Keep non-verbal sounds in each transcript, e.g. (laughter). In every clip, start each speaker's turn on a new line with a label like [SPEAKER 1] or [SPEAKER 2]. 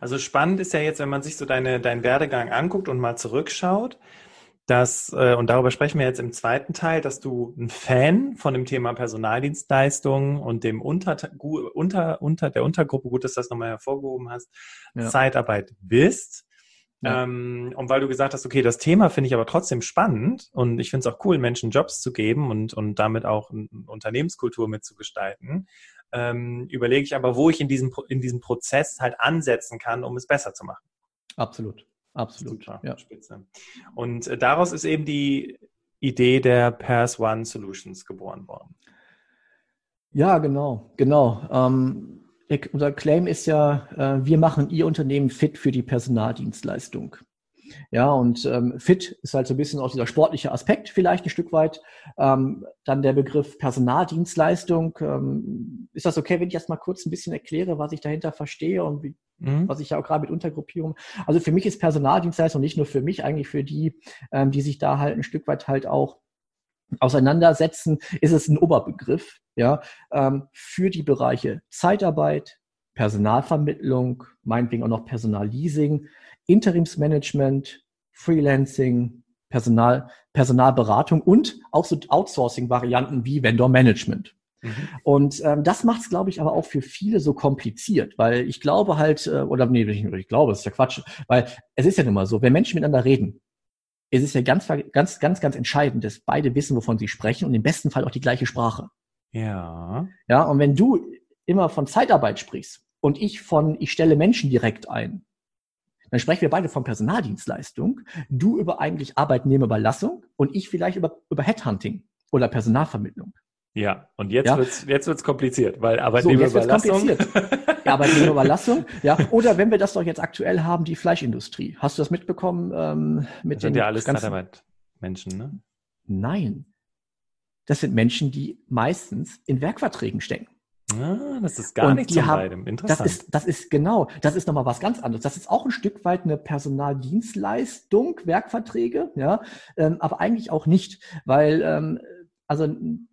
[SPEAKER 1] Also spannend ist ja jetzt, wenn man sich so deine, deinen Werdegang anguckt und mal zurückschaut, dass, äh, und darüber sprechen wir jetzt im zweiten Teil, dass du ein Fan von dem Thema Personaldienstleistungen und dem unter, unter, unter der Untergruppe, gut, dass du das nochmal hervorgehoben hast, ja. Zeitarbeit bist. Ja. Ähm, und weil du gesagt hast, okay, das Thema finde ich aber trotzdem spannend und ich finde es auch cool, Menschen Jobs zu geben und, und damit auch eine Unternehmenskultur mitzugestalten, ähm, überlege ich aber, wo ich in diesem, in diesem Prozess halt ansetzen kann, um es besser zu machen.
[SPEAKER 2] Absolut. Absolut.
[SPEAKER 1] Super, ja. Spitze. Und äh, daraus ist eben die Idee der Pairs One Solutions geboren worden.
[SPEAKER 2] Ja, genau, genau. Ähm, unser Claim ist ja, äh, wir machen Ihr Unternehmen fit für die Personaldienstleistung. Ja, und ähm, fit ist halt so ein bisschen auch dieser sportliche Aspekt vielleicht ein Stück weit. Ähm, dann der Begriff Personaldienstleistung. Ähm, ist das okay, wenn ich erst mal kurz ein bisschen erkläre, was ich dahinter verstehe und wie, mhm. was ich ja auch gerade mit Untergruppierung. Also für mich ist Personaldienstleistung nicht nur für mich, eigentlich für die, ähm, die sich da halt ein Stück weit halt auch auseinandersetzen, ist es ein Oberbegriff, ja, ähm, für die Bereiche Zeitarbeit, Personalvermittlung, meinetwegen auch noch Personalleasing, Interimsmanagement, Freelancing, Personal, Personalberatung und auch so Outsourcing-Varianten wie Vendor-Management. Mhm. Und ähm, das macht es, glaube ich, aber auch für viele so kompliziert, weil ich glaube halt, äh, oder nee, ich, ich glaube, es ist ja Quatsch, weil es ist ja nun mal so, wenn Menschen miteinander reden, ist es ja ganz, ganz, ganz, ganz entscheidend, dass beide wissen, wovon sie sprechen und im besten Fall auch die gleiche Sprache.
[SPEAKER 1] Ja.
[SPEAKER 2] Ja, und wenn du immer von Zeitarbeit sprichst und ich von, ich stelle Menschen direkt ein, dann sprechen wir beide von Personaldienstleistung, du über eigentlich Arbeitnehmerüberlassung und ich vielleicht über, über Headhunting oder Personalvermittlung.
[SPEAKER 1] Ja, und jetzt ja. wird's jetzt wird's kompliziert, weil Arbeitnehmerüberlassung.
[SPEAKER 2] So, (laughs) ja, Arbeitnehmerüberlassung, ja. Oder wenn wir das doch jetzt aktuell haben, die Fleischindustrie. Hast du das mitbekommen? Ähm, mit
[SPEAKER 1] das sind ja alles Zeitarbeitmenschen, ne?
[SPEAKER 2] Nein. Das sind Menschen, die meistens in Werkverträgen stecken.
[SPEAKER 1] Ah, das ist gar nicht
[SPEAKER 2] zum beidem. Interessant. Das ist, das ist genau, das ist nochmal was ganz anderes. Das ist auch ein Stück weit eine Personaldienstleistung, Werkverträge, ja, ähm, aber eigentlich auch nicht, weil ähm, also ein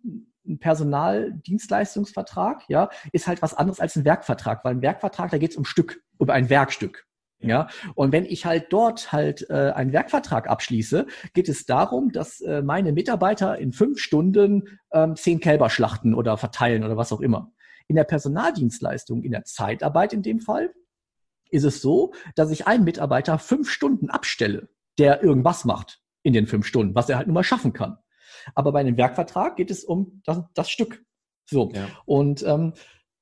[SPEAKER 2] Personaldienstleistungsvertrag, ja, ist halt was anderes als ein Werkvertrag, weil ein Werkvertrag, da geht es um Stück, um ein Werkstück. Ja, und wenn ich halt dort halt äh, einen Werkvertrag abschließe, geht es darum, dass äh, meine Mitarbeiter in fünf Stunden ähm, zehn Kälber schlachten oder verteilen oder was auch immer. In der Personaldienstleistung, in der Zeitarbeit in dem Fall, ist es so, dass ich einen Mitarbeiter fünf Stunden abstelle, der irgendwas macht in den fünf Stunden, was er halt nur mal schaffen kann. Aber bei einem Werkvertrag geht es um das, das Stück. So. Ja. Und ähm,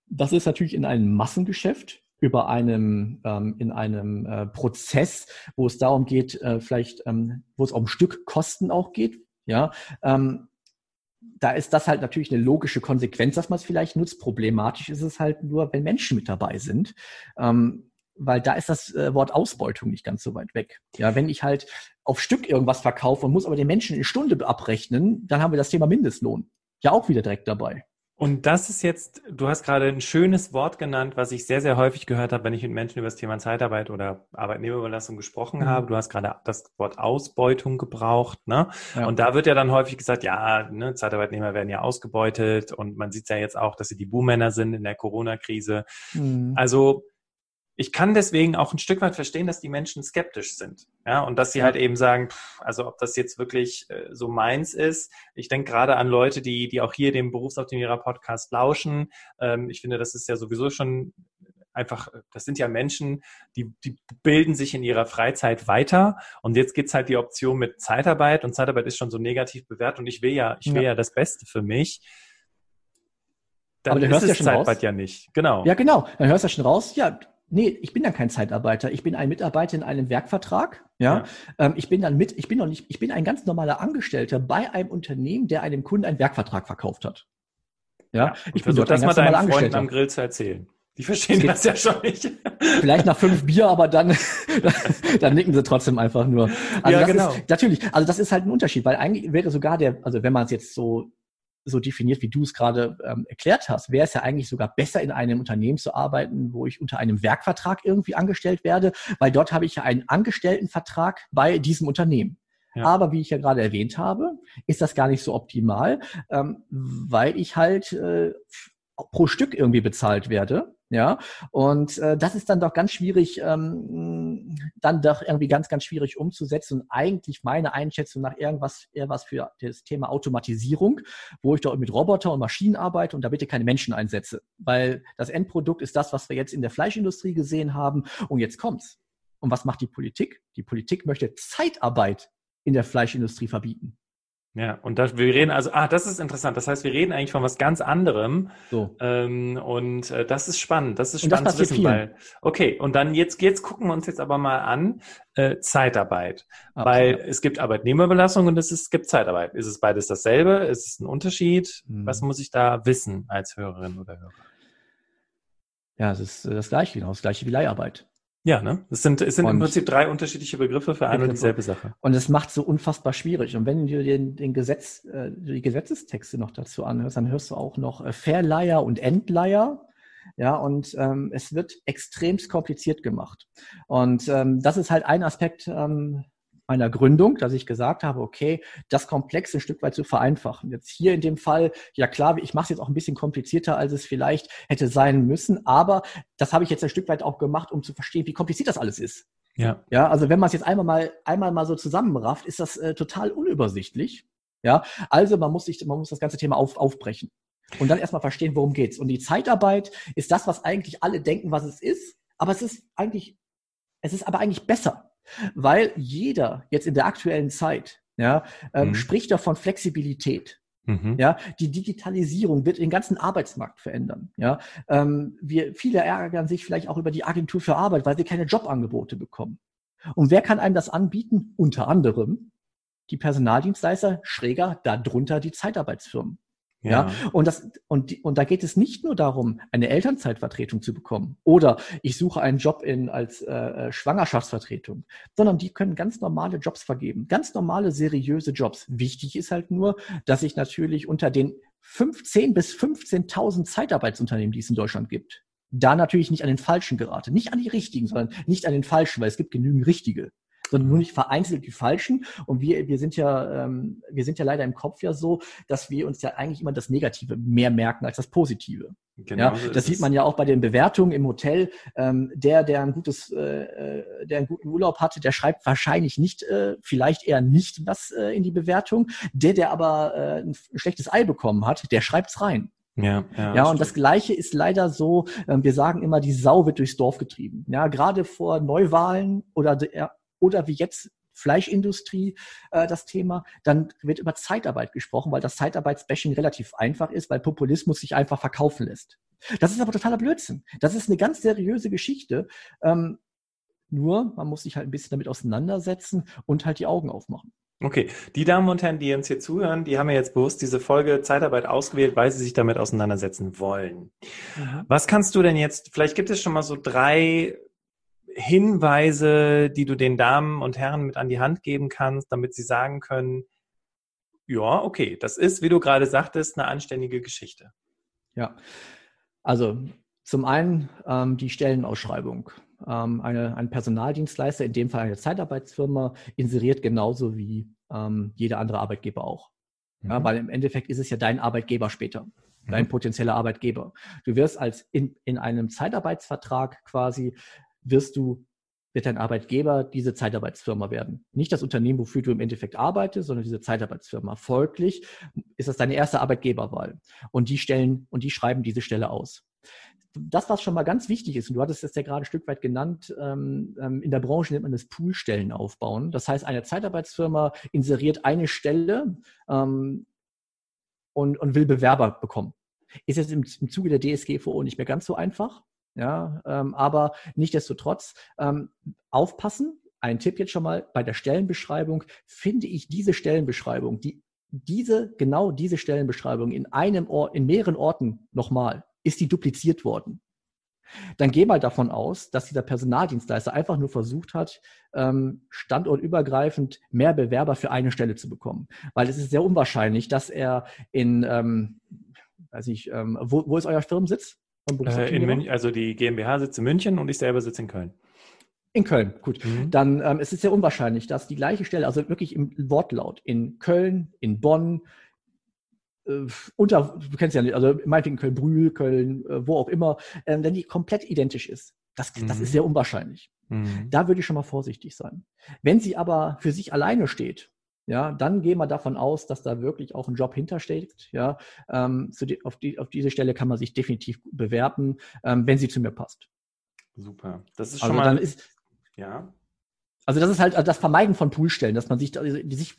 [SPEAKER 2] das ist natürlich in einem Massengeschäft über einem ähm, in einem äh, Prozess, wo es darum geht, äh, vielleicht, ähm, wo es um Stückkosten auch geht, ja, ähm, da ist das halt natürlich eine logische Konsequenz, dass man es vielleicht nutzt. Problematisch ist es halt nur, wenn Menschen mit dabei sind. Ähm, weil da ist das äh, Wort Ausbeutung nicht ganz so weit weg. Ja, wenn ich halt auf Stück irgendwas verkaufe und muss aber den Menschen eine Stunde abrechnen, dann haben wir das Thema Mindestlohn ja auch wieder direkt dabei.
[SPEAKER 1] Und das ist jetzt, du hast gerade ein schönes Wort genannt, was ich sehr, sehr häufig gehört habe, wenn ich mit Menschen über das Thema Zeitarbeit oder Arbeitnehmerüberlassung gesprochen mhm. habe. Du hast gerade das Wort Ausbeutung gebraucht. Ne? Ja. Und da wird ja dann häufig gesagt, ja, ne, Zeitarbeitnehmer werden ja ausgebeutet und man sieht ja jetzt auch, dass sie die Buhmänner sind in der Corona-Krise. Mhm. Also ich kann deswegen auch ein Stück weit verstehen, dass die Menschen skeptisch sind. Ja, und dass sie halt eben sagen, pff, also ob das jetzt wirklich äh, so meins ist. Ich denke gerade an Leute, die, die auch hier dem Berufsoptimierer Podcast lauschen. Ähm, ich finde, das ist ja sowieso schon einfach, das sind ja Menschen, die, die bilden sich in ihrer Freizeit weiter. Und jetzt gibt's halt die Option mit Zeitarbeit und Zeitarbeit ist schon so negativ bewertet und ich will ja, ich will ja, ja das Beste für mich.
[SPEAKER 2] Dann Aber du hörst ja schon Zeitarbeit raus.
[SPEAKER 1] ja nicht. Genau.
[SPEAKER 2] Ja, genau. Dann hörst du ja schon raus. Ja, nee, ich bin dann kein Zeitarbeiter. Ich bin ein Mitarbeiter in einem Werkvertrag. Ja, ja. Ähm, ich bin dann mit, ich bin noch nicht, ich bin ein ganz normaler Angestellter bei einem Unternehmen, der einem Kunden einen Werkvertrag verkauft hat.
[SPEAKER 1] Ja, ja ich bin dort das ein ganz mal deinen Freunden am Grill zu erzählen. Die verstehen das, das ja schon nicht.
[SPEAKER 2] Vielleicht nach fünf Bier, aber dann, (laughs) dann nicken sie trotzdem einfach nur. Also ja, genau. Ist, natürlich, also das ist halt ein Unterschied, weil eigentlich wäre sogar der, also wenn man es jetzt so so definiert, wie du es gerade ähm, erklärt hast, wäre es ja eigentlich sogar besser, in einem Unternehmen zu arbeiten, wo ich unter einem Werkvertrag irgendwie angestellt werde, weil dort habe ich ja einen Angestelltenvertrag bei diesem Unternehmen. Ja. Aber wie ich ja gerade erwähnt habe, ist das gar nicht so optimal, ähm, weil ich halt äh, pro Stück irgendwie bezahlt werde. Ja, und äh, das ist dann doch ganz schwierig, ähm, dann doch irgendwie ganz, ganz schwierig umzusetzen und eigentlich meine Einschätzung nach irgendwas eher was für das Thema Automatisierung, wo ich doch mit Roboter und Maschinen arbeite und da bitte keine Menschen einsetze, weil das Endprodukt ist das, was wir jetzt in der Fleischindustrie gesehen haben und jetzt kommt's. Und was macht die Politik? Die Politik möchte Zeitarbeit in der Fleischindustrie verbieten.
[SPEAKER 1] Ja, und das, wir reden also, ah, das ist interessant. Das heißt, wir reden eigentlich von was ganz anderem. So. Ähm, und äh, das ist spannend. Das ist spannend das zu wissen, viel. weil, okay, und dann jetzt, jetzt gucken wir uns jetzt aber mal an, äh, Zeitarbeit. Okay. Weil es gibt Arbeitnehmerbelastung und es, ist, es gibt Zeitarbeit. Ist es beides dasselbe? Ist es ein Unterschied? Hm. Was muss ich da wissen als Hörerin oder Hörer?
[SPEAKER 2] Ja, es ist äh, das Gleiche, genau, das Gleiche wie Leiharbeit.
[SPEAKER 1] Ja, ne? Es sind, es sind im Prinzip drei unterschiedliche Begriffe für eine und dieselbe Sache.
[SPEAKER 2] Und es macht so unfassbar schwierig. Und wenn du den, den Gesetz, äh, die Gesetzestexte noch dazu anhörst, dann hörst du auch noch äh, Verleiher und Endleiher. Ja, und ähm, es wird extremst kompliziert gemacht. Und ähm, das ist halt ein Aspekt, ähm, meiner Gründung, dass ich gesagt habe, okay, das Komplex ein Stück weit zu vereinfachen. Jetzt hier in dem Fall, ja klar, ich mache es jetzt auch ein bisschen komplizierter, als es vielleicht hätte sein müssen, aber das habe ich jetzt ein Stück weit auch gemacht, um zu verstehen, wie kompliziert das alles ist. Ja. Ja, also wenn man es jetzt einmal mal, einmal mal so zusammenrafft, ist das äh, total unübersichtlich. Ja, also man muss sich, man muss das ganze Thema auf, aufbrechen. Und dann erstmal verstehen, worum geht's. Und die Zeitarbeit ist das, was eigentlich alle denken, was es ist, aber es ist eigentlich, es ist aber eigentlich besser. Weil jeder jetzt in der aktuellen Zeit ja, ähm, mhm. spricht davon Flexibilität. Mhm. Ja, die Digitalisierung wird den ganzen Arbeitsmarkt verändern. Ja, ähm, wir, viele ärgern sich vielleicht auch über die Agentur für Arbeit, weil sie keine Jobangebote bekommen. Und wer kann einem das anbieten? Unter anderem die Personaldienstleister, schräger darunter die Zeitarbeitsfirmen. Ja. ja. Und das, und, und da geht es nicht nur darum, eine Elternzeitvertretung zu bekommen oder ich suche einen Job in, als äh, äh, Schwangerschaftsvertretung, sondern die können ganz normale Jobs vergeben. Ganz normale, seriöse Jobs. Wichtig ist halt nur, dass ich natürlich unter den 15 bis 15.000 Zeitarbeitsunternehmen, die es in Deutschland gibt, da natürlich nicht an den Falschen gerate. Nicht an die Richtigen, sondern nicht an den Falschen, weil es gibt genügend Richtige sondern nur nicht vereinzelt die Falschen. Und wir, wir sind ja, ähm, wir sind ja leider im Kopf ja so, dass wir uns ja eigentlich immer das Negative mehr merken als das Positive. Genau ja, das sieht man ja auch bei den Bewertungen im Hotel. Ähm, der, der ein gutes, äh, äh, der einen guten Urlaub hatte, der schreibt wahrscheinlich nicht, äh, vielleicht eher nicht was äh, in die Bewertung. Der, der aber äh, ein schlechtes Ei bekommen hat, der schreibt's rein. Ja, ja, ja und das Gleiche ist leider so, äh, wir sagen immer, die Sau wird durchs Dorf getrieben. Ja, gerade vor Neuwahlen oder oder wie jetzt Fleischindustrie äh, das Thema, dann wird über Zeitarbeit gesprochen, weil das Zeitarbeitsbashing relativ einfach ist, weil Populismus sich einfach verkaufen lässt. Das ist aber totaler Blödsinn. Das ist eine ganz seriöse Geschichte. Ähm, nur, man muss sich halt ein bisschen damit auseinandersetzen und halt die Augen aufmachen.
[SPEAKER 1] Okay, die Damen und Herren, die uns hier zuhören, die haben ja jetzt bewusst diese Folge Zeitarbeit ausgewählt, weil sie sich damit auseinandersetzen wollen. Mhm. Was kannst du denn jetzt, vielleicht gibt es schon mal so drei Hinweise, die du den Damen und Herren mit an die Hand geben kannst, damit sie sagen können, ja, okay, das ist, wie du gerade sagtest, eine anständige Geschichte.
[SPEAKER 2] Ja, also zum einen ähm, die Stellenausschreibung. Ähm, eine, ein Personaldienstleister, in dem Fall eine Zeitarbeitsfirma, inseriert genauso wie ähm, jeder andere Arbeitgeber auch. Mhm. Ja, weil im Endeffekt ist es ja dein Arbeitgeber später, dein mhm. potenzieller Arbeitgeber. Du wirst als in, in einem Zeitarbeitsvertrag quasi wirst du, wird dein Arbeitgeber diese Zeitarbeitsfirma werden. Nicht das Unternehmen, wofür du im Endeffekt arbeitest, sondern diese Zeitarbeitsfirma. Folglich ist das deine erste Arbeitgeberwahl. Und die stellen, und die schreiben diese Stelle aus das, was schon mal ganz wichtig ist, und du hattest es ja gerade ein Stück weit genannt, ähm, ähm, in der Branche nennt man das Poolstellen aufbauen. Das heißt, eine Zeitarbeitsfirma inseriert eine Stelle ähm, und, und will Bewerber bekommen. Ist jetzt im, im Zuge der DSGVO nicht mehr ganz so einfach. Ja, ähm, aber nichtdestotrotz ähm, aufpassen. Ein Tipp jetzt schon mal bei der Stellenbeschreibung finde ich diese Stellenbeschreibung, die diese genau diese Stellenbeschreibung in einem Ort, in mehreren Orten nochmal ist die dupliziert worden. Dann geh mal davon aus, dass dieser Personaldienstleister einfach nur versucht hat, ähm, standortübergreifend mehr Bewerber für eine Stelle zu bekommen. Weil es ist sehr unwahrscheinlich, dass er in, ähm, weiß ich, ähm, wo, wo ist euer Firmensitz?
[SPEAKER 1] Äh, in München, also die GmbH sitzt in München und ich selber sitze in Köln.
[SPEAKER 2] In Köln, gut. Mhm. Dann ähm, es ist sehr unwahrscheinlich, dass die gleiche Stelle, also wirklich im Wortlaut, in Köln, in Bonn, äh, unter, du kennst ja nicht, also meinetwegen Köln-Brühl, Köln, äh, wo auch immer, ähm, wenn die komplett identisch ist. Das, das mhm. ist sehr unwahrscheinlich. Mhm. Da würde ich schon mal vorsichtig sein. Wenn sie aber für sich alleine steht, ja, dann gehen wir davon aus, dass da wirklich auch ein Job hintersteckt. Ja, ähm, die, auf, die, auf diese Stelle kann man sich definitiv bewerben, ähm, wenn sie zu mir passt.
[SPEAKER 1] Super. Das ist
[SPEAKER 2] also
[SPEAKER 1] schon mal.
[SPEAKER 2] Dann ist, ja. Also das ist halt das Vermeiden von Poolstellen, dass man sich, also sich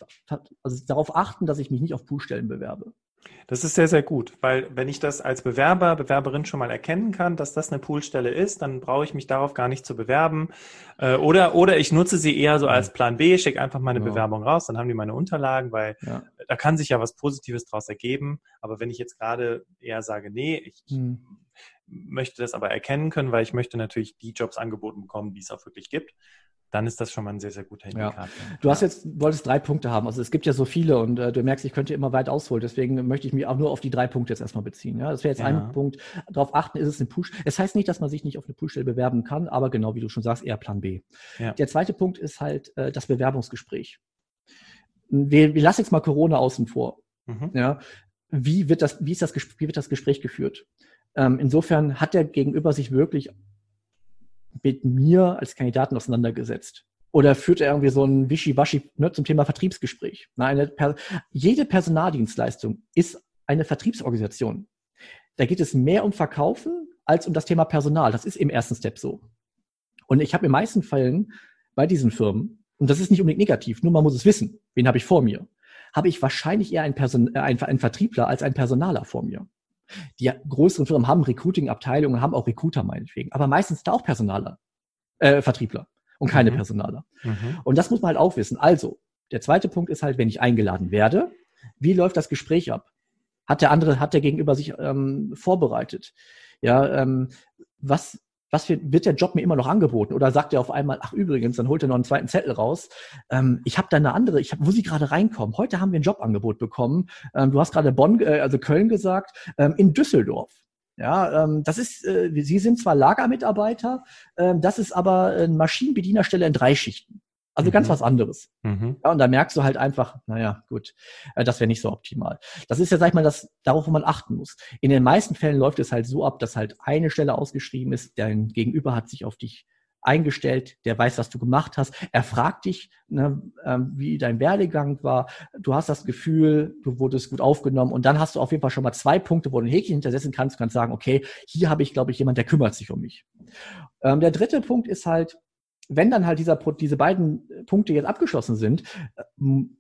[SPEAKER 2] also darauf achten, dass ich mich nicht auf Poolstellen bewerbe.
[SPEAKER 1] Das ist sehr, sehr gut, weil wenn ich das als Bewerber, Bewerberin schon mal erkennen kann, dass das eine Poolstelle ist, dann brauche ich mich darauf gar nicht zu bewerben. Äh, oder, oder ich nutze sie eher so als Plan B, schicke einfach meine ja. Bewerbung raus, dann haben die meine Unterlagen, weil ja. da kann sich ja was Positives draus ergeben. Aber wenn ich jetzt gerade eher sage, nee, ich hm. möchte das aber erkennen können, weil ich möchte natürlich die Jobs angeboten bekommen, die es auch wirklich gibt, dann ist das schon mal ein sehr, sehr guter Indikator.
[SPEAKER 2] Ja. Du hast jetzt, wolltest drei Punkte haben. Also es gibt ja so viele und äh, du merkst, ich könnte immer weit ausholen. Deswegen möchte ich mich auch nur auf die drei Punkte jetzt erstmal beziehen. Ja, das wäre jetzt ja. ein Punkt. Darauf achten, ist es eine Push. Es heißt nicht, dass man sich nicht auf eine Push-Stelle bewerben kann, aber genau wie du schon sagst, eher Plan B. Der zweite Punkt ist halt äh, das Bewerbungsgespräch. Wir, wir lassen jetzt mal Corona außen vor. Mhm. Ja, wie wird das, wie ist das, wie wird das Gespräch geführt? Ähm, insofern hat der Gegenüber sich wirklich mit mir als Kandidaten auseinandergesetzt? Oder führt er irgendwie so ein Wischiwaschi ne, zum Thema Vertriebsgespräch? Na, eine per jede Personaldienstleistung ist eine Vertriebsorganisation. Da geht es mehr um Verkaufen als um das Thema Personal. Das ist im ersten Step so. Und ich habe in meisten Fällen bei diesen Firmen, und das ist nicht unbedingt negativ, nur man muss es wissen, wen habe ich vor mir, habe ich wahrscheinlich eher einen, Person, äh, einen Vertriebler als einen Personaler vor mir. Die größeren Firmen haben Recruiting-Abteilungen, haben auch Recruiter meinetwegen, aber meistens da auch Personaler, äh, Vertriebler und keine mhm. Personaler. Mhm. Und das muss man halt auch wissen. Also, der zweite Punkt ist halt, wenn ich eingeladen werde, wie läuft das Gespräch ab? Hat der andere, hat der Gegenüber sich ähm, vorbereitet? Ja, ähm, was was für, wird der Job mir immer noch angeboten? Oder sagt er auf einmal, ach übrigens, dann holt er noch einen zweiten Zettel raus. Ähm, ich habe da eine andere, ich hab, wo Sie gerade reinkommen. Heute haben wir ein Jobangebot bekommen. Ähm, du hast gerade Bonn, äh, also Köln gesagt, ähm, in Düsseldorf. Ja, ähm, das ist, äh, Sie sind zwar Lagermitarbeiter, ähm, das ist aber eine Maschinenbedienerstelle in drei Schichten. Also mhm. ganz was anderes. Mhm. Ja, und da merkst du halt einfach, naja, gut, äh, das wäre nicht so optimal. Das ist ja, sag ich mal, das, darauf, wo man achten muss. In den meisten Fällen läuft es halt so ab, dass halt eine Stelle ausgeschrieben ist, dein Gegenüber hat sich auf dich eingestellt, der weiß, was du gemacht hast. Er fragt dich, ne, ähm, wie dein Werdegang war. Du hast das Gefühl, du wurdest gut aufgenommen und dann hast du auf jeden Fall schon mal zwei Punkte, wo du ein Häkchen hintersetzen kannst. Du kannst sagen, okay, hier habe ich, glaube ich, jemand, der kümmert sich um mich. Ähm, der dritte Punkt ist halt, wenn dann halt dieser, diese beiden Punkte jetzt abgeschlossen sind, äh,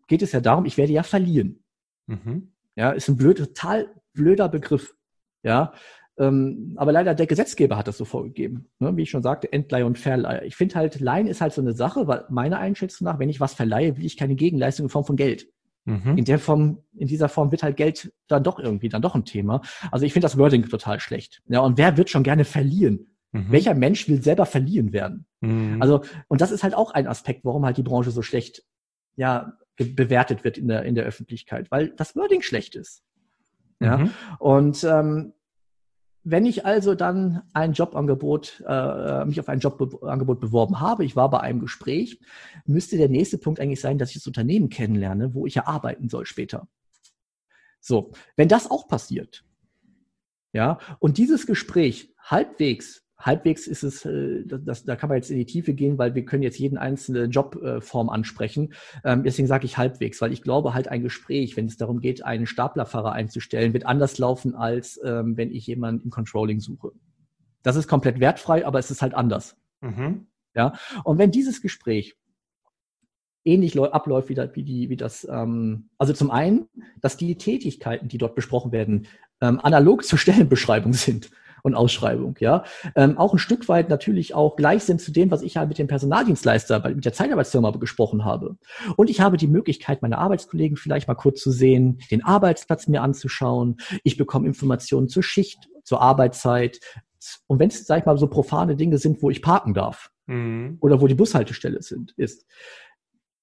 [SPEAKER 2] geht es ja darum, ich werde ja verlieren. Mhm. Ja, ist ein blöd, total blöder Begriff. Ja, ähm, aber leider der Gesetzgeber hat das so vorgegeben. Ne? Wie ich schon sagte, Entleihe und Verleihe. Ich finde halt, Leihen ist halt so eine Sache, weil meiner Einschätzung nach, wenn ich was verleihe, will ich keine Gegenleistung in Form von Geld. Mhm. In der Form, in dieser Form wird halt Geld dann doch irgendwie dann doch ein Thema. Also ich finde das Wording total schlecht. Ja, und wer wird schon gerne verlieren? Mhm. Welcher Mensch will selber verliehen werden? Mhm. Also, und das ist halt auch ein Aspekt, warum halt die Branche so schlecht, ja, bewertet wird in der, in der Öffentlichkeit, weil das Wording schlecht ist. Ja, mhm. und ähm, wenn ich also dann ein Jobangebot, äh, mich auf ein Jobangebot beworben habe, ich war bei einem Gespräch, müsste der nächste Punkt eigentlich sein, dass ich das Unternehmen kennenlerne, wo ich ja arbeiten soll später. So, wenn das auch passiert, ja, und dieses Gespräch halbwegs halbwegs ist es, äh, das, da kann man jetzt in die Tiefe gehen, weil wir können jetzt jeden einzelne Jobform ansprechen. Ähm, deswegen sage ich halbwegs, weil ich glaube halt ein Gespräch, wenn es darum geht, einen Staplerfahrer einzustellen, wird anders laufen, als ähm, wenn ich jemanden im Controlling suche. Das ist komplett wertfrei, aber es ist halt anders. Mhm. Ja, und wenn dieses Gespräch ähnlich abläuft wie, da, wie, die, wie das, ähm, also zum einen, dass die Tätigkeiten, die dort besprochen werden, ähm, analog zur Stellenbeschreibung (laughs) sind und Ausschreibung, ja. Ähm, auch ein Stück weit natürlich auch gleich sind zu dem, was ich halt mit dem Personaldienstleister, mit der Zeitarbeitsfirma gesprochen habe. Und ich habe die Möglichkeit, meine Arbeitskollegen vielleicht mal kurz zu sehen, den Arbeitsplatz mir anzuschauen. Ich bekomme Informationen zur Schicht, zur Arbeitszeit. Und wenn es, sag ich mal, so profane Dinge sind, wo ich parken darf mhm. oder wo die Bushaltestelle sind, ist.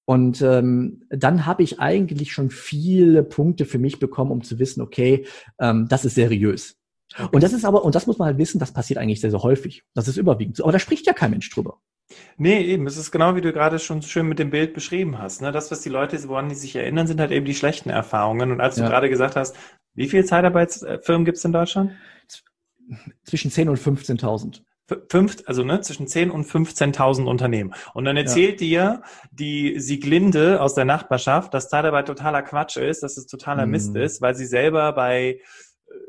[SPEAKER 2] Und ähm, dann habe ich eigentlich schon viele Punkte für mich bekommen, um zu wissen, okay, ähm, das ist seriös. Okay. Und das ist aber, und das muss man halt wissen, das passiert eigentlich sehr, sehr häufig. Das ist überwiegend so. Aber da spricht ja kein Mensch drüber.
[SPEAKER 1] Nee, eben. Es ist genau wie du gerade schon schön mit dem Bild beschrieben hast. Ne? Das, was die Leute, woran die sich erinnern, sind halt eben die schlechten Erfahrungen. Und als du ja. gerade gesagt hast, Wie viele Zeitarbeitsfirmen gibt es in Deutschland?
[SPEAKER 2] Zwischen 10 und 15.000.
[SPEAKER 1] Fünf, also ne, zwischen 10 und 15.000 Unternehmen. Und dann erzählt ja. dir die Sieglinde aus der Nachbarschaft, dass Zeitarbeit totaler Quatsch ist, dass es totaler mhm. Mist ist, weil sie selber bei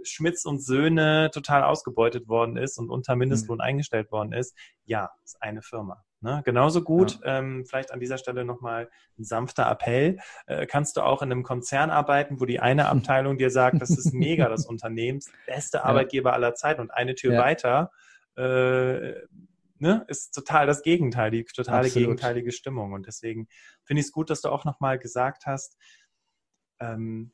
[SPEAKER 1] Schmitz und Söhne total ausgebeutet worden ist und unter Mindestlohn mhm. eingestellt worden ist. Ja, ist eine Firma. Ne? Genauso gut, ja. ähm, vielleicht an dieser Stelle nochmal ein sanfter Appell. Äh, kannst du auch in einem Konzern arbeiten, wo die eine (laughs) Abteilung dir sagt, das ist mega, das Unternehmen, beste Arbeitgeber ja. aller Zeit und eine Tür ja. weiter äh, ne, ist total das Gegenteil, die totale Absolut. gegenteilige Stimmung. Und deswegen finde ich es gut, dass du auch nochmal gesagt hast, ähm,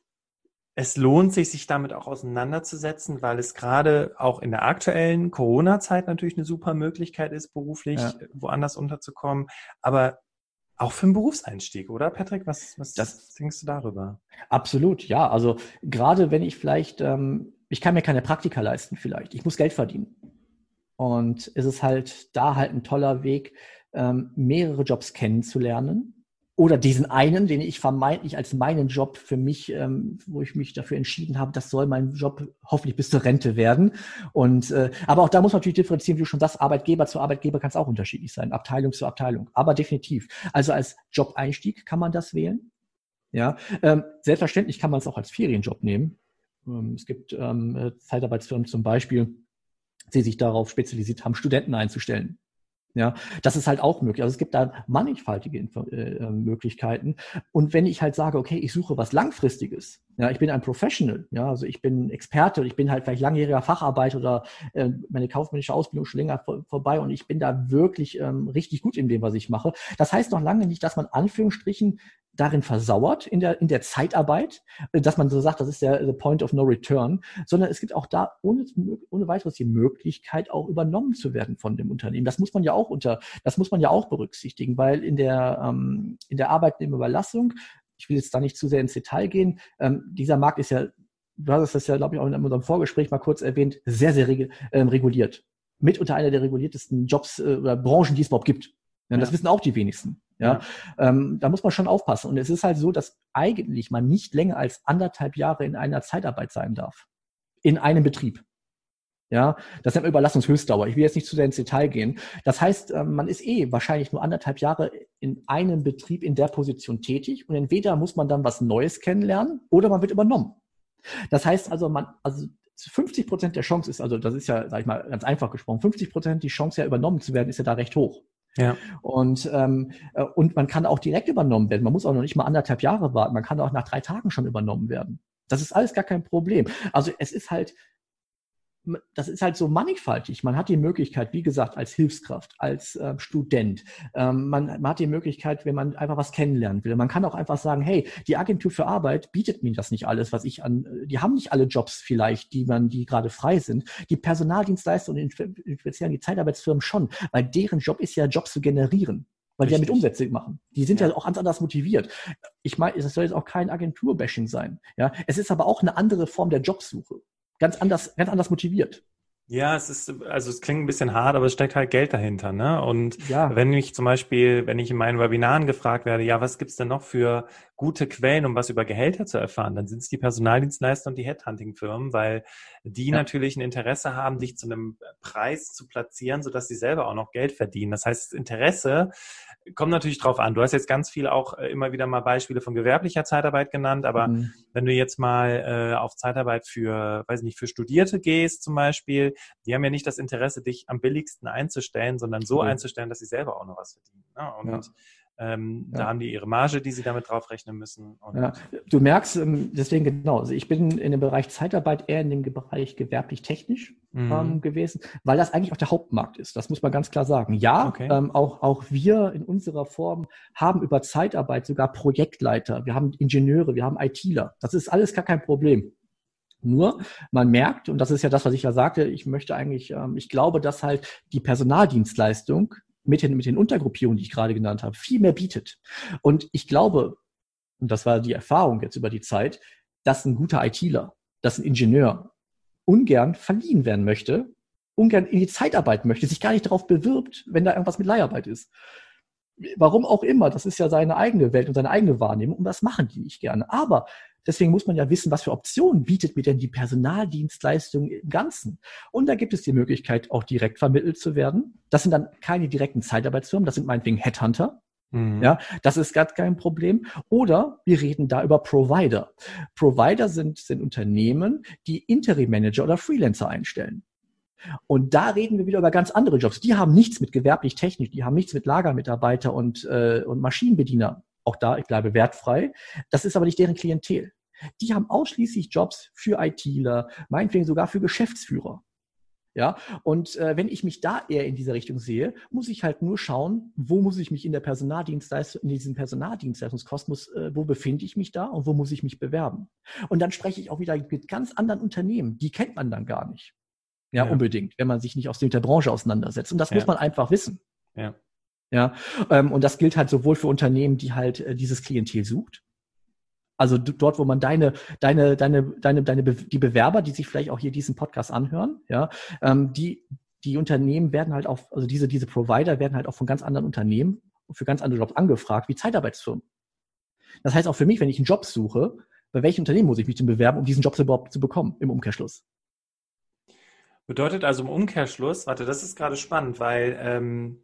[SPEAKER 1] es lohnt sich, sich damit auch auseinanderzusetzen, weil es gerade auch in der aktuellen Corona-Zeit natürlich eine super Möglichkeit ist, beruflich ja. woanders unterzukommen. Aber auch für einen Berufseinstieg, oder Patrick? Was, was das, denkst du darüber?
[SPEAKER 2] Absolut, ja. Also gerade wenn ich vielleicht, ähm, ich kann mir keine Praktika leisten vielleicht, ich muss Geld verdienen. Und es ist halt da halt ein toller Weg, ähm, mehrere Jobs kennenzulernen oder diesen einen, den ich vermeintlich als meinen Job für mich, ähm, wo ich mich dafür entschieden habe, das soll mein Job hoffentlich bis zur Rente werden. Und äh, aber auch da muss man natürlich differenzieren, wie du schon sagst, Arbeitgeber zu Arbeitgeber kann es auch unterschiedlich sein, Abteilung zu Abteilung. Aber definitiv. Also als Job-Einstieg kann man das wählen. Ja, ähm, selbstverständlich kann man es auch als Ferienjob nehmen. Ähm, es gibt ähm, äh, Zeitarbeitsfirmen zum Beispiel, die sich darauf spezialisiert haben, Studenten einzustellen. Ja, das ist halt auch möglich. Also es gibt da mannigfaltige äh, äh, Möglichkeiten. Und wenn ich halt sage, okay, ich suche was Langfristiges, ja, ich bin ein Professional, ja, also ich bin Experte ich bin halt vielleicht langjähriger Facharbeiter oder äh, meine kaufmännische Ausbildung schon länger vor, vorbei und ich bin da wirklich ähm, richtig gut in dem, was ich mache. Das heißt noch lange nicht, dass man Anführungsstrichen darin versauert in der, in der Zeitarbeit, äh, dass man so sagt, das ist der the point of no return, sondern es gibt auch da ohne, ohne weiteres die Möglichkeit, auch übernommen zu werden von dem Unternehmen. Das muss man ja auch unter, das muss man ja auch berücksichtigen, weil in der, ähm, in der Arbeitnehmerüberlassung, ich will jetzt da nicht zu sehr ins Detail gehen, ähm, dieser Markt ist ja, du hast es ja, glaube ich, auch in unserem Vorgespräch mal kurz erwähnt, sehr, sehr reg ähm, reguliert. Mit unter einer der reguliertesten Jobs äh, oder Branchen, die es überhaupt gibt. Ja, das wissen auch die wenigsten. Ja, ähm, da muss man schon aufpassen. Und es ist halt so, dass eigentlich man nicht länger als anderthalb Jahre in einer Zeitarbeit sein darf. In einem Betrieb. Ja, das nennt man Überlassungshöchstdauer. Ich will jetzt nicht zu sehr ins Detail gehen. Das heißt, ähm, man ist eh wahrscheinlich nur anderthalb Jahre in einem Betrieb in der Position tätig und entweder muss man dann was Neues kennenlernen oder man wird übernommen. Das heißt also, man, also 50 Prozent der Chance ist, also das ist ja, sag ich mal, ganz einfach gesprochen, 50 Prozent die Chance ja übernommen zu werden, ist ja da recht hoch. Ja. Und, ähm, äh, und man kann auch direkt übernommen werden. Man muss auch noch nicht mal anderthalb Jahre warten. Man kann auch nach drei Tagen schon übernommen werden. Das ist alles gar kein Problem. Also es ist halt das ist halt so mannigfaltig. Man hat die Möglichkeit, wie gesagt, als Hilfskraft, als äh, Student, ähm, man, man, hat die Möglichkeit, wenn man einfach was kennenlernen will. Man kann auch einfach sagen, hey, die Agentur für Arbeit bietet mir das nicht alles, was ich an, die haben nicht alle Jobs vielleicht, die man, die gerade frei sind. Die Personaldienstleister und in, in speziell die Zeitarbeitsfirmen schon, weil deren Job ist ja, Jobs zu generieren weil Richtig. die ja mit Umsätze machen. Die sind ja. ja. auch ganz anders motiviert. Ich meine, es soll jetzt auch kein Agenturbashing sein. Ja, es ist aber auch eine andere Form der Jobsuche ganz anders, ganz anders motiviert.
[SPEAKER 1] Ja, es ist, also es klingt ein bisschen hart, aber es steckt halt Geld dahinter, ne? Und ja. wenn ich zum Beispiel, wenn ich in meinen Webinaren gefragt werde, ja, was gibt's denn noch für gute Quellen, um was über Gehälter zu erfahren, dann sind es die Personaldienstleister und die Headhunting-Firmen, weil die ja. natürlich ein Interesse haben, dich zu einem Preis zu platzieren, sodass sie selber auch noch Geld verdienen. Das heißt, das Interesse kommt natürlich drauf an. Du hast jetzt ganz viel auch äh, immer wieder mal Beispiele von gewerblicher Zeitarbeit genannt, aber mhm. wenn du jetzt mal äh, auf Zeitarbeit für, weiß nicht, für Studierte gehst zum Beispiel, die haben ja nicht das Interesse, dich am billigsten einzustellen, sondern so mhm. einzustellen, dass sie selber auch noch was verdienen. Ne? Und ja. Ähm, ja. Da haben die ihre Marge, die sie damit draufrechnen müssen.
[SPEAKER 2] Ja. Du merkst, ähm, deswegen genau, also ich bin in dem Bereich Zeitarbeit eher in dem Bereich gewerblich-technisch mhm. ähm, gewesen, weil das eigentlich auch der Hauptmarkt ist. Das muss man ganz klar sagen. Ja, okay. ähm, auch, auch wir in unserer Form haben über Zeitarbeit sogar Projektleiter, wir haben Ingenieure, wir haben ITler. Das ist alles gar kein Problem. Nur, man merkt, und das ist ja das, was ich ja sagte, ich möchte eigentlich, ähm, ich glaube, dass halt die Personaldienstleistung mit den, mit den Untergruppierungen, die ich gerade genannt habe, viel mehr bietet. Und ich glaube, und das war die Erfahrung jetzt über die Zeit, dass ein guter ITler, dass ein Ingenieur ungern verliehen werden möchte, ungern in die Zeitarbeit möchte, sich gar nicht darauf bewirbt, wenn da irgendwas mit Leiharbeit ist. Warum auch immer, das ist ja seine eigene Welt und seine eigene Wahrnehmung und das machen die nicht gerne. Aber deswegen muss man ja wissen, was für Optionen bietet mir denn die Personaldienstleistung im Ganzen. Und da gibt es die Möglichkeit, auch direkt vermittelt zu werden. Das sind dann keine direkten Zeitarbeitsfirmen, das sind meinetwegen Headhunter. Mhm. Ja, das ist gar kein Problem. Oder wir reden da über Provider. Provider sind, sind Unternehmen, die Interim Manager oder Freelancer einstellen. Und da reden wir wieder über ganz andere Jobs. Die haben nichts mit gewerblich-technisch, die haben nichts mit Lagermitarbeiter und, äh, und Maschinenbediener. Auch da, ich bleibe wertfrei. Das ist aber nicht deren Klientel. Die haben ausschließlich Jobs für ITler, meinetwegen sogar für Geschäftsführer. Ja, und äh, wenn ich mich da eher in diese Richtung sehe, muss ich halt nur schauen, wo muss ich mich in der Personaldienstleistung, in diesem Personaldienstleistungskosmos, äh, wo befinde ich mich da und wo muss ich mich bewerben? Und dann spreche ich auch wieder mit ganz anderen Unternehmen, die kennt man dann gar nicht. Ja, ja. unbedingt, wenn man sich nicht aus der Branche auseinandersetzt. Und das ja. muss man einfach wissen. Ja. Ja, ähm, und das gilt halt sowohl für Unternehmen, die halt äh, dieses Klientel sucht, also dort, wo man deine, deine, deine, deine, deine, die Bewerber, die sich vielleicht auch hier diesen Podcast anhören, ja, ähm, die, die Unternehmen werden halt auch, also diese, diese Provider werden halt auch von ganz anderen Unternehmen für ganz andere Jobs angefragt, wie Zeitarbeitsfirmen. Das heißt auch für mich, wenn ich einen Job suche, bei welchem Unternehmen muss ich mich denn bewerben, um diesen Job überhaupt zu bekommen, im Umkehrschluss?
[SPEAKER 1] Bedeutet also im Umkehrschluss, warte, das ist gerade spannend, weil ähm,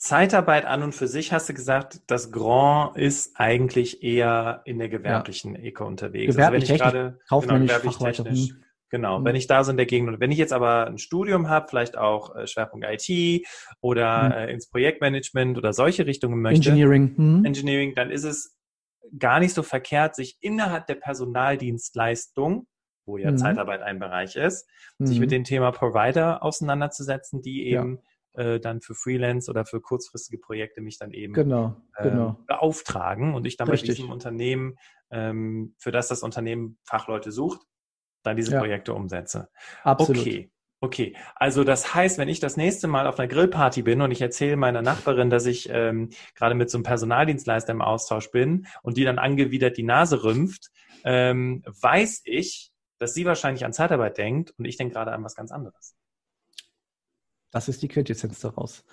[SPEAKER 1] Zeitarbeit an und für sich hast du gesagt, das Grand ist eigentlich eher in der gewerblichen ja. Ecke unterwegs.
[SPEAKER 2] Gewerblich, also wenn ich gerade
[SPEAKER 1] genau, technisch, hm. genau, hm. wenn ich da so in der Gegend und wenn ich jetzt aber ein Studium habe, vielleicht auch äh, Schwerpunkt IT oder hm. äh, ins Projektmanagement oder solche Richtungen möchte,
[SPEAKER 2] Engineering, hm.
[SPEAKER 1] Engineering, dann ist es gar nicht so verkehrt, sich innerhalb der Personaldienstleistung wo ja mhm. Zeitarbeit ein Bereich ist, mhm. sich mit dem Thema Provider auseinanderzusetzen, die eben ja äh, dann für Freelance oder für kurzfristige Projekte mich dann eben
[SPEAKER 2] genau, ähm, genau.
[SPEAKER 1] beauftragen und ich dann Richtig. bei diesem Unternehmen, ähm, für das das Unternehmen Fachleute sucht, dann diese ja. Projekte umsetze.
[SPEAKER 2] Absolut.
[SPEAKER 1] Okay. Okay, also das heißt, wenn ich das nächste Mal auf einer Grillparty bin und ich erzähle meiner Nachbarin, dass ich ähm, gerade mit so einem Personaldienstleister im Austausch bin und die dann angewidert die Nase rümpft, ähm, weiß ich, dass sie wahrscheinlich an Zeitarbeit denkt und ich denke gerade an was ganz anderes.
[SPEAKER 2] Das ist die Quintessenz daraus.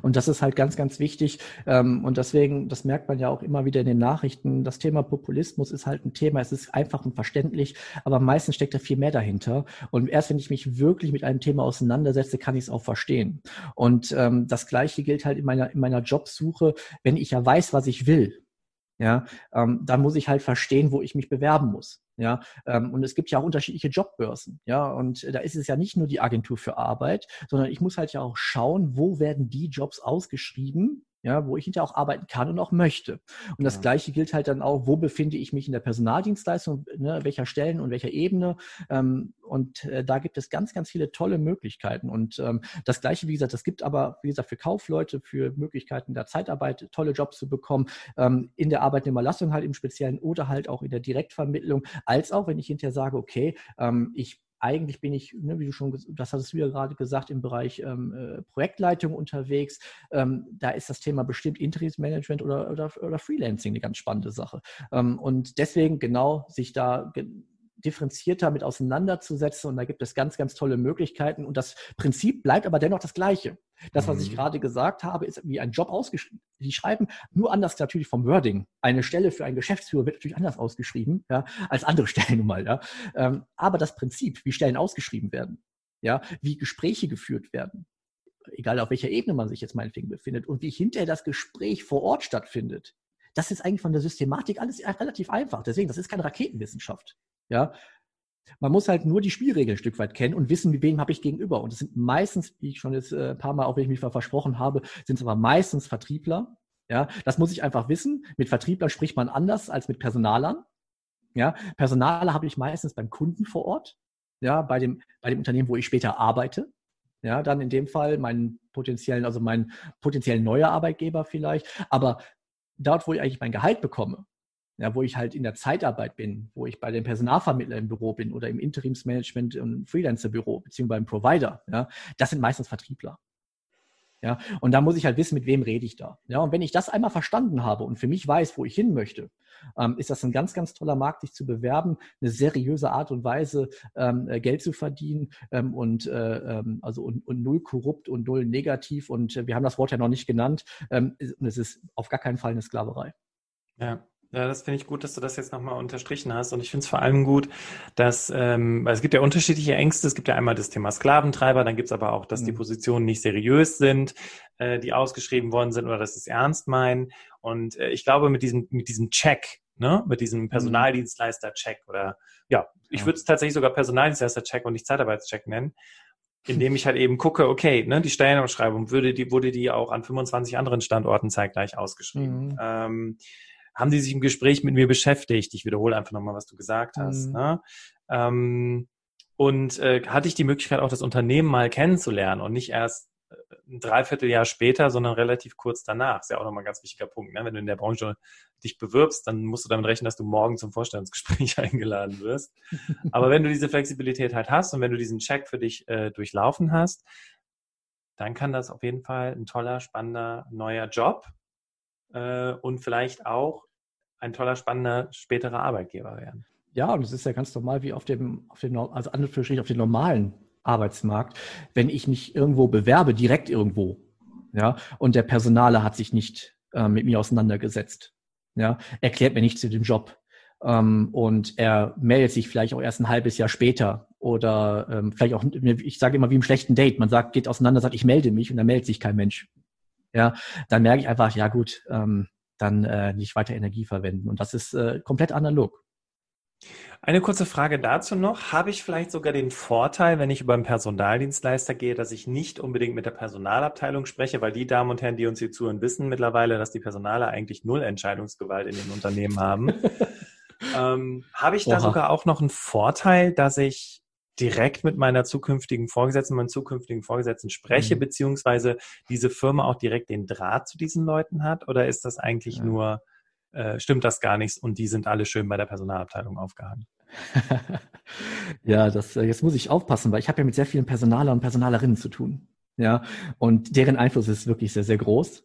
[SPEAKER 2] Und das ist halt ganz, ganz wichtig. Ähm, und deswegen, das merkt man ja auch immer wieder in den Nachrichten, das Thema Populismus ist halt ein Thema, es ist einfach und verständlich, aber meistens steckt da viel mehr dahinter. Und erst wenn ich mich wirklich mit einem Thema auseinandersetze, kann ich es auch verstehen. Und ähm, das Gleiche gilt halt in meiner, in meiner Jobsuche, wenn ich ja weiß, was ich will. Ja, ähm, dann muss ich halt verstehen, wo ich mich bewerben muss. Ja, ähm, und es gibt ja auch unterschiedliche Jobbörsen. Ja, und da ist es ja nicht nur die Agentur für Arbeit, sondern ich muss halt ja auch schauen, wo werden die Jobs ausgeschrieben, ja, wo ich hinterher auch arbeiten kann und auch möchte. Und das ja. Gleiche gilt halt dann auch, wo befinde ich mich in der Personaldienstleistung, ne, welcher Stellen und welcher Ebene. Ähm, und äh, da gibt es ganz, ganz viele tolle Möglichkeiten. Und ähm, das Gleiche, wie gesagt, das gibt aber, wie gesagt, für Kaufleute, für Möglichkeiten der Zeitarbeit, tolle Jobs zu bekommen, ähm, in der Arbeitnehmerlassung halt im Speziellen oder halt auch in der Direktvermittlung, als auch, wenn ich hinterher sage, okay, ähm, ich eigentlich bin ich, ne, wie du schon, das hattest du ja gerade gesagt, im Bereich ähm, äh, Projektleitung unterwegs. Ähm, da ist das Thema bestimmt Interimsmanagement oder, oder, oder Freelancing eine ganz spannende Sache. Ähm, und deswegen genau sich da differenzierter mit auseinanderzusetzen. Und da gibt es ganz, ganz tolle Möglichkeiten. Und das Prinzip bleibt aber dennoch das gleiche. Das, was ich mhm. gerade gesagt habe, ist wie ein Job ausgeschrieben. Die schreiben nur anders natürlich vom Wording. Eine Stelle für einen Geschäftsführer wird natürlich anders ausgeschrieben, ja, als andere (laughs) Stellen nun mal, ja. Ähm, aber das Prinzip, wie Stellen ausgeschrieben werden, ja, wie Gespräche geführt werden, egal auf welcher Ebene man sich jetzt meinetwegen befindet und wie hinterher das Gespräch vor Ort stattfindet, das ist eigentlich von der Systematik alles relativ einfach. Deswegen, das ist keine Raketenwissenschaft. Ja, man muss halt nur die Spielregeln ein Stück weit kennen und wissen, mit wem habe ich gegenüber. Und es sind meistens, wie ich schon jetzt äh, ein paar Mal, auch wenn ich mich versprochen habe, sind es aber meistens Vertriebler. Ja, das muss ich einfach wissen. Mit Vertrieblern spricht man anders als mit Personalern. Ja, Personaler habe ich meistens beim Kunden vor Ort. Ja, bei dem, bei dem Unternehmen, wo ich später arbeite. Ja, dann in dem Fall meinen potenziellen, also meinen potenziellen neuer Arbeitgeber vielleicht. Aber dort, wo ich eigentlich mein Gehalt bekomme, ja, wo ich halt in der Zeitarbeit bin, wo ich bei dem Personalvermittler im Büro bin oder im Interimsmanagement und Freelancer-Büro, beziehungsweise beim Provider, ja, das sind meistens Vertriebler. Ja, und da muss ich halt wissen, mit wem rede ich da. Ja, und wenn ich das einmal verstanden habe und für mich weiß, wo ich hin möchte, ähm, ist das ein ganz, ganz toller Markt, sich zu bewerben, eine seriöse Art und Weise, ähm, äh, Geld zu verdienen ähm, und äh, ähm, also und, und, null korrupt und null negativ. Und äh, wir haben das Wort ja noch nicht genannt. Ähm, und es ist auf gar keinen Fall eine Sklaverei.
[SPEAKER 1] Ja, ja, das finde ich gut, dass du das jetzt nochmal unterstrichen hast. Und ich finde es vor allem gut, dass, ähm, es gibt ja unterschiedliche Ängste. Es gibt ja einmal das Thema Sklaventreiber, dann gibt es aber auch, dass mhm. die Positionen nicht seriös sind, äh, die ausgeschrieben worden sind oder dass sie es ernst meinen. Und äh, ich glaube, mit diesem, mit diesem Check, ne, mit diesem mhm. Personaldienstleister-Check oder ja, ich würde es tatsächlich sogar Personaldienstleister-Check und nicht Zeitarbeitscheck nennen, indem ich halt eben gucke, okay, ne, die Stellenausschreibung würde die, wurde die auch an 25 anderen Standorten zeitgleich ausgeschrieben. Mhm. Ähm, haben die sich im Gespräch mit mir beschäftigt? Ich wiederhole einfach nochmal, was du gesagt hast. Mhm. Ne? Ähm, und äh, hatte ich die Möglichkeit, auch das Unternehmen mal kennenzulernen und nicht erst äh, ein Dreivierteljahr später, sondern relativ kurz danach. Ist ja auch nochmal ein ganz wichtiger Punkt. Ne? Wenn du in der Branche dich bewirbst, dann musst du damit rechnen, dass du morgen zum Vorstellungsgespräch (laughs) eingeladen wirst. Aber wenn du diese Flexibilität halt hast und wenn du diesen Check für dich äh, durchlaufen hast, dann kann das auf jeden Fall ein toller, spannender neuer Job äh, und vielleicht auch ein toller, spannender späterer Arbeitgeber werden.
[SPEAKER 2] Ja, und es ist ja ganz normal wie auf dem, auf dem also an auf dem normalen Arbeitsmarkt, wenn ich mich irgendwo bewerbe, direkt irgendwo, ja, und der Personaler hat sich nicht äh, mit mir auseinandergesetzt, ja, erklärt mir nichts zu dem Job, ähm, und er meldet sich vielleicht auch erst ein halbes Jahr später oder ähm, vielleicht auch, ich sage immer wie im schlechten Date, man sagt, geht auseinander, sagt, ich melde mich und dann meldet sich kein Mensch. Ja, dann merke ich einfach, ja gut, ähm, dann äh, nicht weiter Energie verwenden. Und das ist äh, komplett analog.
[SPEAKER 1] Eine kurze Frage dazu noch. Habe ich vielleicht sogar den Vorteil, wenn ich über einen Personaldienstleister gehe, dass ich nicht unbedingt mit der Personalabteilung spreche, weil die Damen und Herren, die uns hier zuhören, wissen mittlerweile, dass die Personaler eigentlich null Entscheidungsgewalt in den Unternehmen haben. (laughs) ähm, habe ich da Oha. sogar auch noch einen Vorteil, dass ich direkt mit meiner zukünftigen Vorgesetzten, meinem zukünftigen Vorgesetzten spreche, mhm. beziehungsweise diese Firma auch direkt den Draht zu diesen Leuten hat? Oder ist das eigentlich ja. nur, äh, stimmt das gar nichts und die sind alle schön bei der Personalabteilung aufgehangen? (laughs)
[SPEAKER 2] ja, das, äh, jetzt muss ich aufpassen, weil ich habe ja mit sehr vielen Personaler und Personalerinnen zu tun. Ja, und deren Einfluss ist wirklich sehr, sehr groß.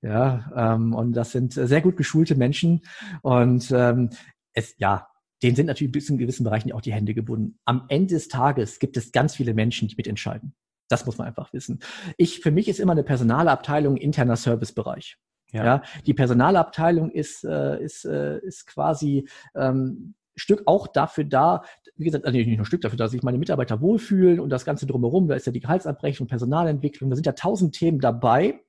[SPEAKER 2] Ja, ähm, und das sind sehr gut geschulte Menschen. Und ähm, es, ja, denen sind natürlich bis in gewissen Bereichen auch die Hände gebunden. Am Ende des Tages gibt es ganz viele Menschen, die mitentscheiden. Das muss man einfach wissen. Ich, für mich ist immer eine Personalabteilung interner Servicebereich. Ja. ja die Personalabteilung ist, äh, ist, äh, ist quasi ähm, Stück auch dafür da, wie gesagt, also nicht nur Stück dafür, dass sich meine Mitarbeiter wohlfühlen und das Ganze drumherum, da ist ja die Gehaltsabrechnung, Personalentwicklung, da sind ja tausend Themen dabei.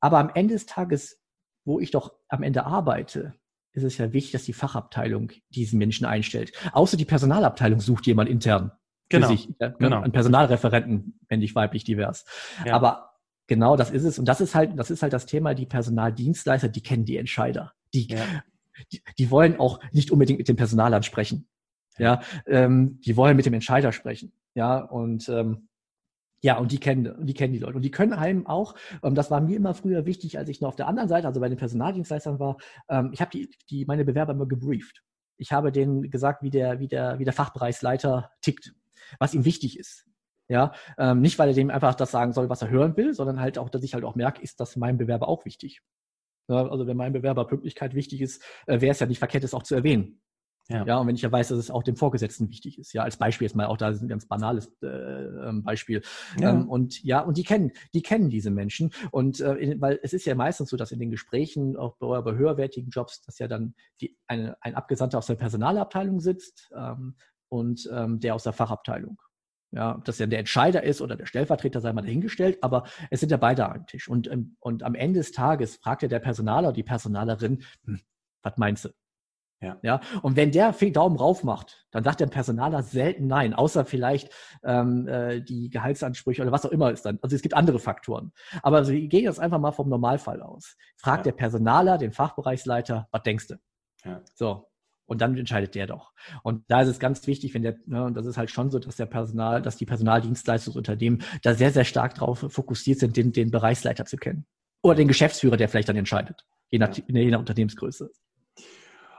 [SPEAKER 2] Aber am Ende des Tages, wo ich doch am Ende arbeite, ist es ja wichtig, dass die Fachabteilung diesen Menschen einstellt. Außer die Personalabteilung sucht jemand intern.
[SPEAKER 1] Genau.
[SPEAKER 2] Sich, ja, genau. Einen Personalreferenten, männlich, weiblich, divers. Ja. Aber genau das ist es. Und das ist halt, das ist halt das Thema, die Personaldienstleister, die kennen die Entscheider. Die, ja. die, die, wollen auch nicht unbedingt mit dem Personalern sprechen. Ja, ähm, die wollen mit dem Entscheider sprechen. Ja, und ähm, ja, und die kennen, die kennen die Leute. Und die können einem auch, ähm, das war mir immer früher wichtig, als ich noch auf der anderen Seite, also bei den Personaldienstleistern war, ähm, ich habe die, die, meine Bewerber immer gebrieft. Ich habe denen gesagt, wie der, wie der, wie der Fachbereichsleiter tickt, was ihm wichtig ist. Ja, ähm, nicht, weil er dem einfach das sagen soll, was er hören will, sondern halt auch, dass ich halt auch merke, ist das meinem Bewerber auch wichtig. Ja, also wenn meinem Bewerber Pünktlichkeit wichtig ist, äh, wäre es ja nicht verkehrt, es auch zu erwähnen. Ja. ja, und wenn ich ja weiß, dass es auch dem Vorgesetzten wichtig ist, ja, als Beispiel jetzt mal auch da ist ein ganz banales äh, ähm, Beispiel. Ja. Ähm, und ja, und die kennen, die kennen diese Menschen. Und äh, in, weil es ist ja meistens so, dass in den Gesprächen, auch bei, bei höherwertigen Jobs, dass ja dann die, eine, ein Abgesandter aus der Personalabteilung sitzt ähm, und ähm, der aus der Fachabteilung. Ja, ob das ja der Entscheider ist oder der Stellvertreter, sei mal dahingestellt, aber es sind ja beide am Tisch. Und, ähm, und am Ende des Tages fragt ja der Personaler oder die Personalerin, hm, was meinst du? Ja. ja. Und wenn der Daumen rauf macht, dann sagt der Personaler selten nein, außer vielleicht ähm, äh, die Gehaltsansprüche oder was auch immer ist dann. Also es gibt andere Faktoren. Aber also, ich gehe jetzt einfach mal vom Normalfall aus. Fragt ja. der Personaler den Fachbereichsleiter, was denkst du? Ja. So. Und dann entscheidet der doch. Und da ist es ganz wichtig, wenn der, ne, und das ist halt schon so, dass der Personal, dass die Personaldienstleistungsunternehmen da sehr, sehr stark darauf fokussiert sind, den, den Bereichsleiter zu kennen. Oder den Geschäftsführer, der vielleicht dann entscheidet. Je nach, ja. je nach Unternehmensgröße.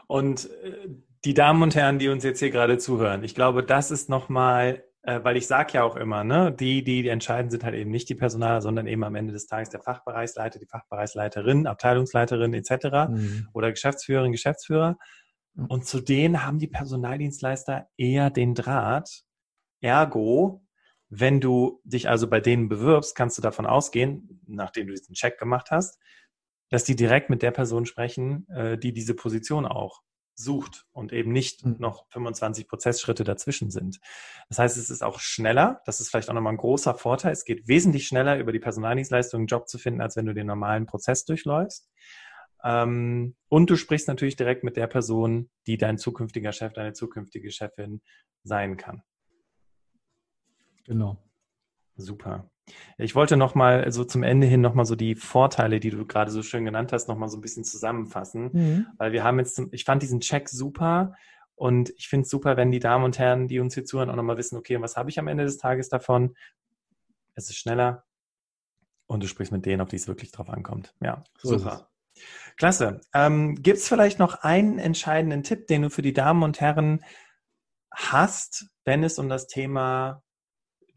[SPEAKER 1] Und äh, die Damen und Herren, die uns jetzt hier gerade zuhören, ich glaube, das ist nochmal äh, weil ich sage ja auch immer, ne, die, die, die entscheiden, sind halt eben nicht die Personaler, sondern eben am Ende des Tages der Fachbereichsleiter, die Fachbereichsleiterin, Abteilungsleiterin etc. Mhm. oder Geschäftsführerin, Geschäftsführer. Und zu denen haben die Personaldienstleister eher den Draht. Ergo, wenn du dich also bei denen bewirbst, kannst du davon ausgehen, nachdem du diesen Check gemacht hast, dass die direkt mit der Person sprechen, äh, die diese Position auch sucht und eben nicht hm. noch 25 Prozessschritte dazwischen sind. Das heißt, es ist auch schneller. Das ist vielleicht auch nochmal ein großer Vorteil. Es geht wesentlich schneller, über die Personaldienstleistung einen Job zu finden, als wenn du den normalen Prozess durchläufst. Ähm, und du sprichst natürlich direkt mit der Person, die dein zukünftiger Chef, deine zukünftige Chefin sein kann.
[SPEAKER 2] Genau.
[SPEAKER 1] Super. Ich wollte nochmal so zum Ende hin nochmal so die Vorteile, die du gerade so schön genannt hast, nochmal so ein bisschen zusammenfassen. Mhm. Weil wir haben jetzt, ich fand diesen Check super und ich finde es super, wenn die Damen und Herren, die uns hier zuhören, auch nochmal wissen, okay, was habe ich am Ende des Tages davon? Es ist schneller und du sprichst mit denen, auf die es wirklich drauf ankommt. Ja, so super. Klasse. Ähm, Gibt es vielleicht noch einen entscheidenden Tipp, den du für die Damen und Herren hast, wenn es um das Thema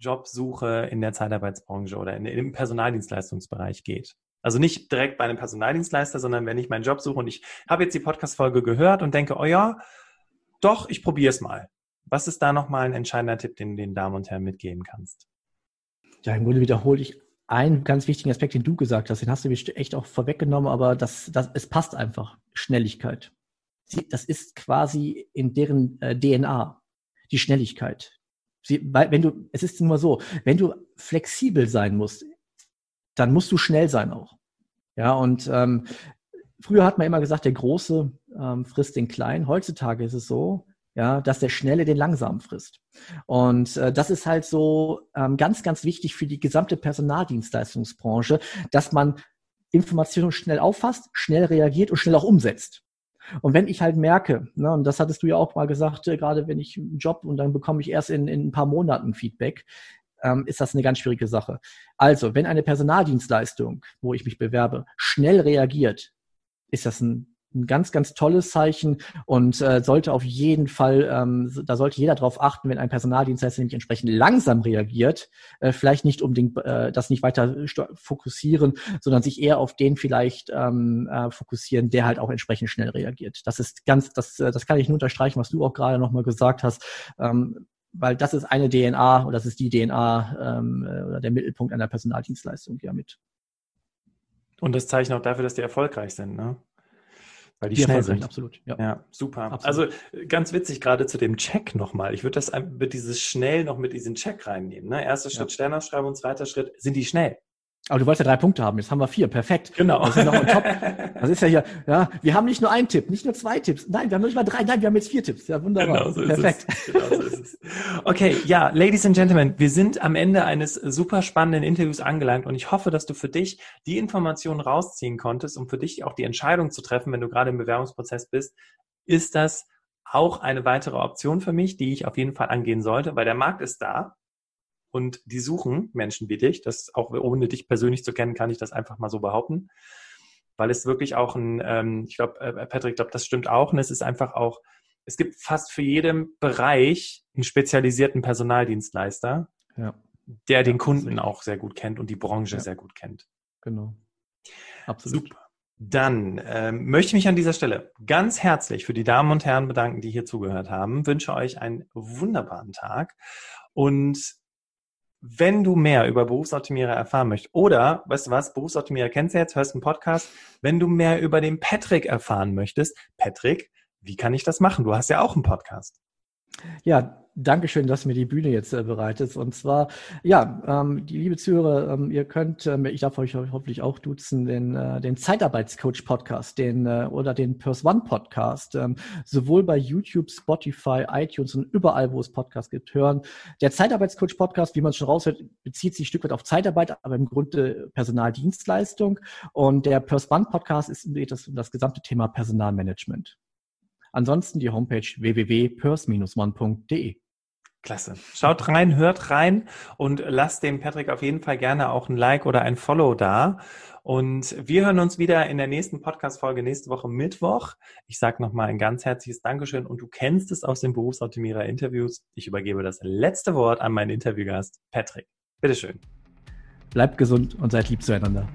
[SPEAKER 1] Jobsuche in der Zeitarbeitsbranche oder in, im Personaldienstleistungsbereich geht. Also nicht direkt bei einem Personaldienstleister, sondern wenn ich meinen Job suche und ich habe jetzt die Podcast-Folge gehört und denke, oh ja, doch, ich probiere es mal. Was ist da nochmal ein entscheidender Tipp, den du den Damen und Herren mitgeben kannst?
[SPEAKER 2] Ja, im Grunde wiederhole ich einen ganz wichtigen Aspekt, den du gesagt hast, den hast du echt auch vorweggenommen, aber das, das, es passt einfach. Schnelligkeit. Das ist quasi in deren äh, DNA, die Schnelligkeit. Sie, weil, wenn du, es ist nur so, wenn du flexibel sein musst, dann musst du schnell sein auch. Ja, und ähm, früher hat man immer gesagt, der Große ähm, frisst den Kleinen. Heutzutage ist es so, ja, dass der Schnelle den Langsamen frisst. Und äh, das ist halt so ähm, ganz, ganz wichtig für die gesamte Personaldienstleistungsbranche, dass man Informationen schnell auffasst, schnell reagiert und schnell auch umsetzt. Und wenn ich halt merke, ne, und das hattest du ja auch mal gesagt, äh, gerade wenn ich einen Job und dann bekomme ich erst in, in ein paar Monaten Feedback, ähm, ist das eine ganz schwierige Sache. Also, wenn eine Personaldienstleistung, wo ich mich bewerbe, schnell reagiert, ist das ein ein ganz, ganz tolles Zeichen und äh, sollte auf jeden Fall, ähm, da sollte jeder darauf achten, wenn ein Personaldienstleister nämlich entsprechend langsam reagiert, äh, vielleicht nicht unbedingt äh, das nicht weiter fokussieren, sondern sich eher auf den vielleicht ähm, äh, fokussieren, der halt auch entsprechend schnell reagiert. Das ist ganz, das, äh, das kann ich nur unterstreichen, was du auch gerade nochmal gesagt hast. Ähm, weil das ist eine DNA oder das ist die DNA ähm, äh, oder der Mittelpunkt einer Personaldienstleistung ja mit.
[SPEAKER 1] Und das Zeichen auch dafür, dass die erfolgreich sind, ne? Weil die, die schnell sind.
[SPEAKER 2] Absolut.
[SPEAKER 1] Ja, ja super. Absolut. Also ganz witzig gerade zu dem Check nochmal. Ich würde das mit dieses schnell noch mit diesem Check reinnehmen. Ne? Erster Schritt ja. Sternausschreibung, zweiter Schritt, sind die schnell?
[SPEAKER 2] Aber du wolltest ja drei Punkte haben, jetzt haben wir vier, perfekt.
[SPEAKER 1] Genau.
[SPEAKER 2] Das ist ja noch top. (laughs) Das ist ja hier, ja, wir haben nicht nur einen Tipp, nicht nur zwei Tipps. Nein, wir haben nicht mal drei, nein, wir haben jetzt vier Tipps. Ja, wunderbar. Genau so perfekt.
[SPEAKER 1] Ist es. Genau so ist es. Okay, ja, Ladies and Gentlemen, wir sind am Ende eines super spannenden Interviews angelangt und ich hoffe, dass du für dich die Informationen rausziehen konntest, um für dich auch die Entscheidung zu treffen, wenn du gerade im Bewerbungsprozess bist, ist das auch eine weitere Option für mich, die ich auf jeden Fall angehen sollte, weil der Markt ist da und die suchen Menschen wie dich. Das auch ohne dich persönlich zu kennen, kann ich das einfach mal so behaupten. Weil es wirklich auch ein, ähm, ich glaube, äh, Patrick, ich glaube, das stimmt auch. Und es ist einfach auch, es gibt fast für jeden Bereich einen spezialisierten Personaldienstleister, ja. der den Kunden auch sehr gut kennt und die Branche ja. sehr gut kennt.
[SPEAKER 2] Genau.
[SPEAKER 1] Absolut. Super. Dann ähm, möchte ich mich an dieser Stelle ganz herzlich für die Damen und Herren bedanken, die hier zugehört haben. Wünsche euch einen wunderbaren Tag und wenn du mehr über Berufsoptimierer erfahren möchtest, oder, weißt du was, Berufsoptimierer kennst du jetzt, hörst einen Podcast, wenn du mehr über den Patrick erfahren möchtest, Patrick, wie kann ich das machen? Du hast ja auch einen Podcast.
[SPEAKER 2] Ja, Dankeschön, dass mir die Bühne jetzt äh, bereitet. Und zwar, ja, ähm, die liebe Zuhörer, ähm, ihr könnt, ähm, ich darf euch hoffentlich auch duzen, den, äh, den Zeitarbeitscoach-Podcast, den äh, oder den Purse One Podcast, ähm, sowohl bei YouTube, Spotify, iTunes und überall, wo es Podcasts gibt, hören. Der Zeitarbeitscoach-Podcast, wie man schon raushört, bezieht sich ein Stück weit auf Zeitarbeit, aber im Grunde Personaldienstleistung. Und der Purse One Podcast ist das, das gesamte Thema Personalmanagement. Ansonsten die Homepage www.purse-one.de.
[SPEAKER 1] Klasse. Schaut rein, hört rein und lasst dem Patrick auf jeden Fall gerne auch ein Like oder ein Follow da. Und wir hören uns wieder in der nächsten Podcast-Folge nächste Woche Mittwoch. Ich sage nochmal ein ganz herzliches Dankeschön und du kennst es aus den Berufsoptimierer-Interviews. Ich übergebe das letzte Wort an meinen Interviewgast, Patrick. Bitteschön.
[SPEAKER 2] Bleibt gesund und seid lieb zueinander.